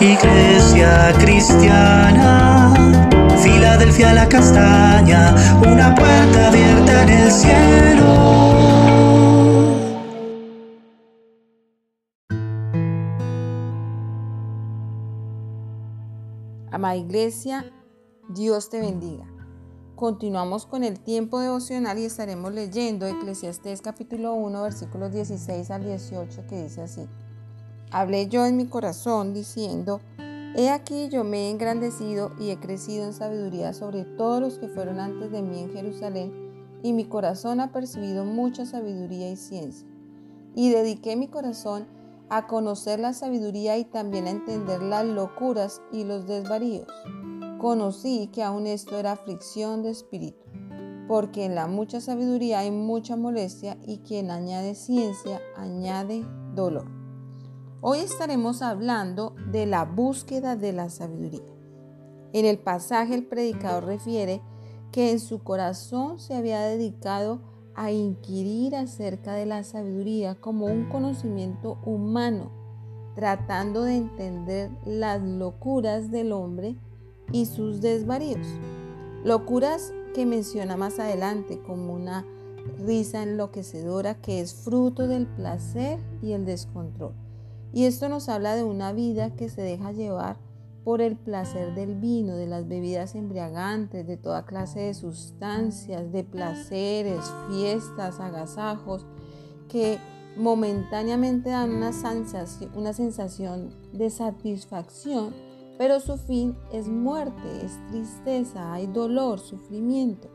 Iglesia cristiana, Filadelfia la castaña, una puerta abierta en el cielo. Amada Iglesia, Dios te bendiga. Continuamos con el tiempo devocional y estaremos leyendo Eclesiastés capítulo 1 versículos 16 al 18 que dice así. Hablé yo en mi corazón diciendo, He aquí yo me he engrandecido y he crecido en sabiduría sobre todos los que fueron antes de mí en Jerusalén, y mi corazón ha percibido mucha sabiduría y ciencia. Y dediqué mi corazón a conocer la sabiduría y también a entender las locuras y los desvaríos conocí que aún esto era aflicción de espíritu, porque en la mucha sabiduría hay mucha molestia y quien añade ciencia añade dolor. Hoy estaremos hablando de la búsqueda de la sabiduría. En el pasaje el predicador refiere que en su corazón se había dedicado a inquirir acerca de la sabiduría como un conocimiento humano, tratando de entender las locuras del hombre y sus desvaríos. Locuras que menciona más adelante como una risa enloquecedora que es fruto del placer y el descontrol. Y esto nos habla de una vida que se deja llevar por el placer del vino, de las bebidas embriagantes, de toda clase de sustancias, de placeres, fiestas, agasajos, que momentáneamente dan una sensación, una sensación de satisfacción, pero su fin es muerte, es tristeza, hay dolor, sufrimiento.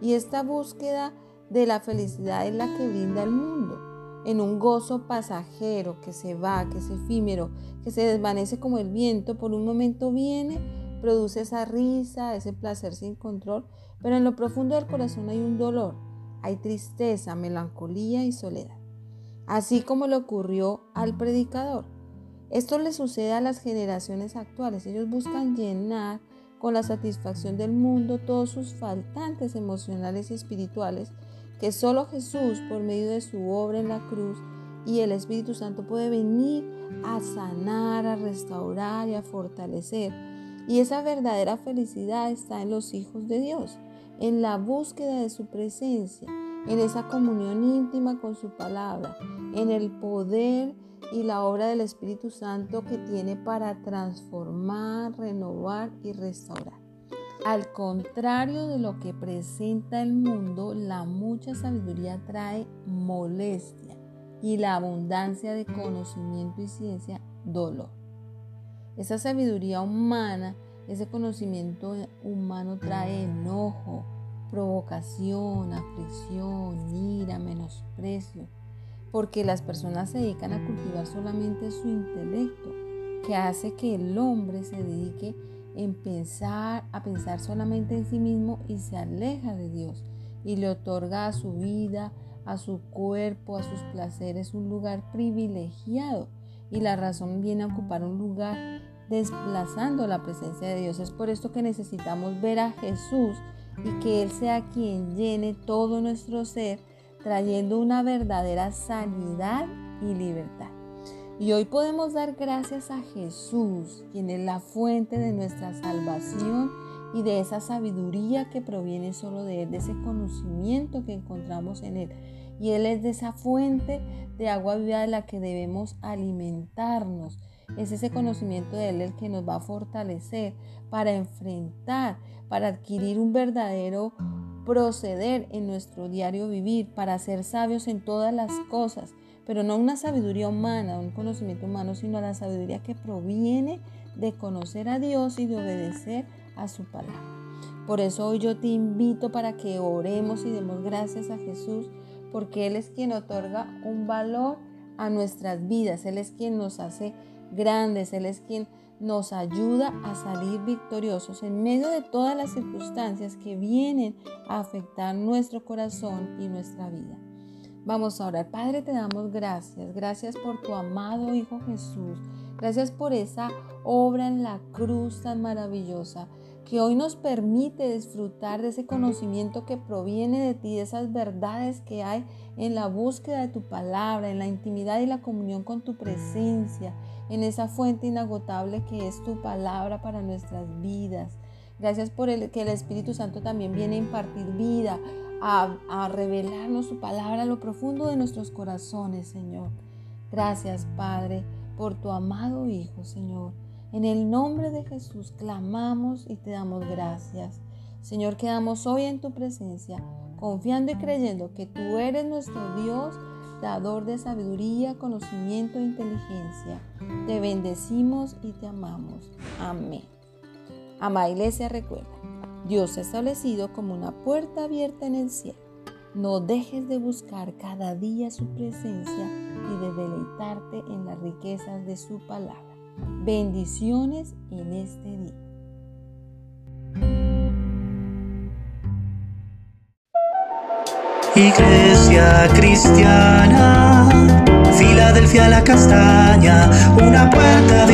Y esta búsqueda de la felicidad es la que brinda el mundo, en un gozo pasajero que se va, que es efímero, que se desvanece como el viento, por un momento viene, produce esa risa, ese placer sin control, pero en lo profundo del corazón hay un dolor, hay tristeza, melancolía y soledad. Así como le ocurrió al predicador. Esto le sucede a las generaciones actuales. Ellos buscan llenar con la satisfacción del mundo todos sus faltantes emocionales y espirituales que solo Jesús, por medio de su obra en la cruz y el Espíritu Santo, puede venir a sanar, a restaurar y a fortalecer. Y esa verdadera felicidad está en los hijos de Dios, en la búsqueda de su presencia, en esa comunión íntima con su palabra, en el poder y la obra del Espíritu Santo que tiene para transformar, renovar y restaurar. Al contrario de lo que presenta el mundo, la mucha sabiduría trae molestia y la abundancia de conocimiento y ciencia dolor. Esa sabiduría humana, ese conocimiento humano trae enojo, provocación, aflicción, ira, menosprecio, porque las personas se dedican a cultivar solamente su intelecto, que hace que el hombre se dedique en pensar, a pensar solamente en sí mismo y se aleja de Dios y le otorga a su vida, a su cuerpo, a sus placeres un lugar privilegiado y la razón viene a ocupar un lugar desplazando la presencia de Dios. Es por esto que necesitamos ver a Jesús y que Él sea quien llene todo nuestro ser trayendo una verdadera sanidad y libertad. Y hoy podemos dar gracias a Jesús, quien es la fuente de nuestra salvación y de esa sabiduría que proviene solo de Él, de ese conocimiento que encontramos en Él. Y Él es de esa fuente de agua viva de la que debemos alimentarnos. Es ese conocimiento de Él el que nos va a fortalecer para enfrentar, para adquirir un verdadero proceder en nuestro diario vivir para ser sabios en todas las cosas, pero no una sabiduría humana, un conocimiento humano, sino la sabiduría que proviene de conocer a Dios y de obedecer a su palabra. Por eso hoy yo te invito para que oremos y demos gracias a Jesús, porque Él es quien otorga un valor a nuestras vidas, Él es quien nos hace grandes, Él es quien nos ayuda a salir victoriosos en medio de todas las circunstancias que vienen a afectar nuestro corazón y nuestra vida. Vamos a orar. Padre, te damos gracias. Gracias por tu amado Hijo Jesús. Gracias por esa obra en la cruz tan maravillosa que hoy nos permite disfrutar de ese conocimiento que proviene de ti, de esas verdades que hay en la búsqueda de tu palabra, en la intimidad y la comunión con tu presencia en esa fuente inagotable que es tu palabra para nuestras vidas. Gracias por el, que el Espíritu Santo también viene a impartir vida, a, revelarnos su palabra a lo profundo de nuestros corazones, Señor. Gracias, Padre, por tu amado Hijo, Señor. En el nombre de Jesús clamamos y te damos gracias. Señor, quedamos hoy en tu presencia, confiando y creyendo que tú eres nuestro Dios, dador de sabiduría, conocimiento e inteligencia. Te bendecimos y te amamos. Amén. Amada iglesia, recuerda, Dios ha establecido como una puerta abierta en el cielo. No dejes de buscar cada día su presencia y de deleitarte en las riquezas de su palabra. Bendiciones en este día. Iglesia cristiana, Filadelfia la castaña, una puerta